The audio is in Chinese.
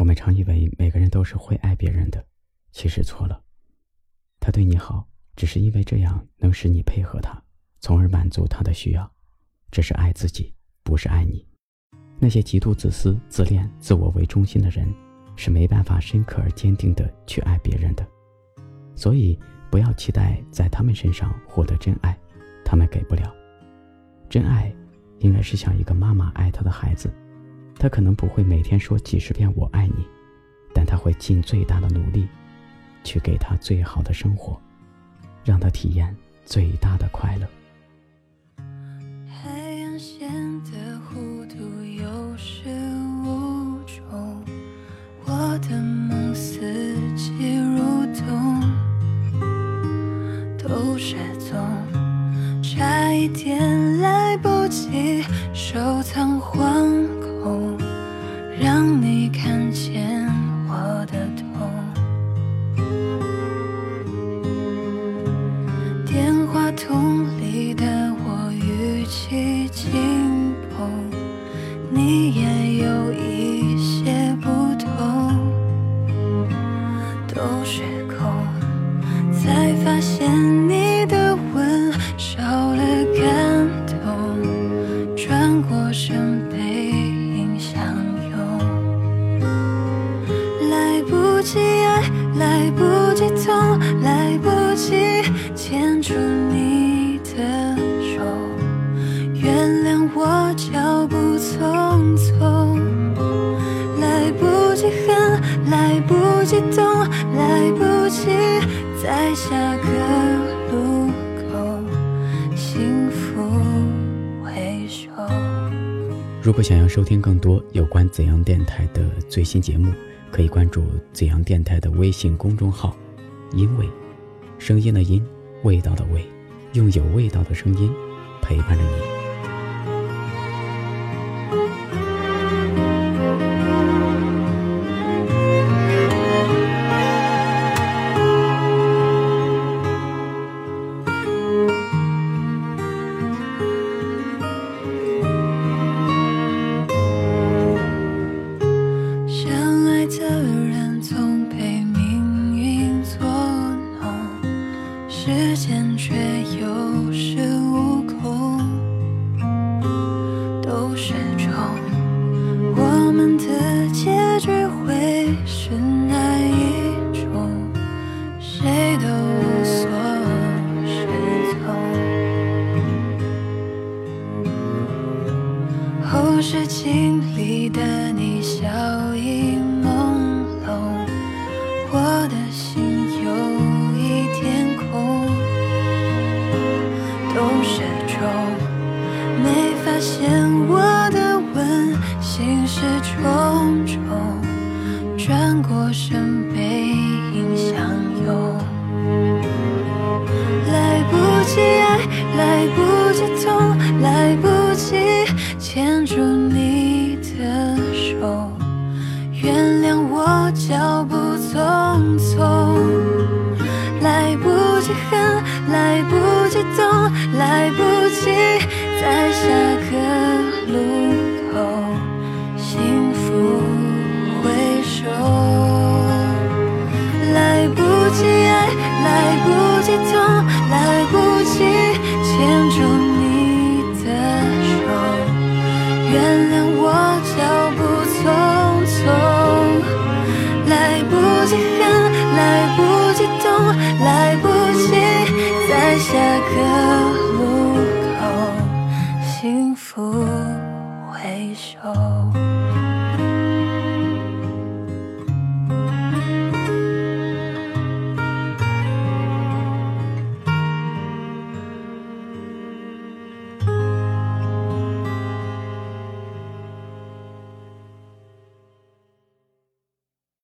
我们常以为每个人都是会爱别人的，其实错了。他对你好，只是因为这样能使你配合他，从而满足他的需要，这是爱自己，不是爱你。那些极度自私、自恋、自我为中心的人，是没办法深刻而坚定的去爱别人的。所以，不要期待在他们身上获得真爱，他们给不了。真爱，应该是像一个妈妈爱她的孩子。他可能不会每天说几十遍“我爱你”，但他会尽最大的努力，去给他最好的生活，让他体验最大的快乐。海岸线的弧度有始无终，我的梦四季如冬，都失踪，差一点来不及收藏黄，让你看见我的痛。电话筒里的我语气轻捧，你也有一些不同，都是空，才发现你的吻少了感动，转过身来不及痛，来不及牵住你的手，原谅我脚步匆匆。来不及恨，来不及懂，来不及在下个路口幸福回首。如果想要收听更多有关怎样电台的最新节目，可以关注紫阳电台的微信公众号“因为”，声音的音，味道的味，用有味道的声音陪伴着你。时间却有恃无恐，都是种。我们的结局会是哪一种？谁都无所适从。后视镜里的你笑意朦胧，我的心转过身背影相拥。来不及爱，来不及痛，来不及牵住你的手，原谅我脚步匆匆。来不及恨，来不及懂，来不及不及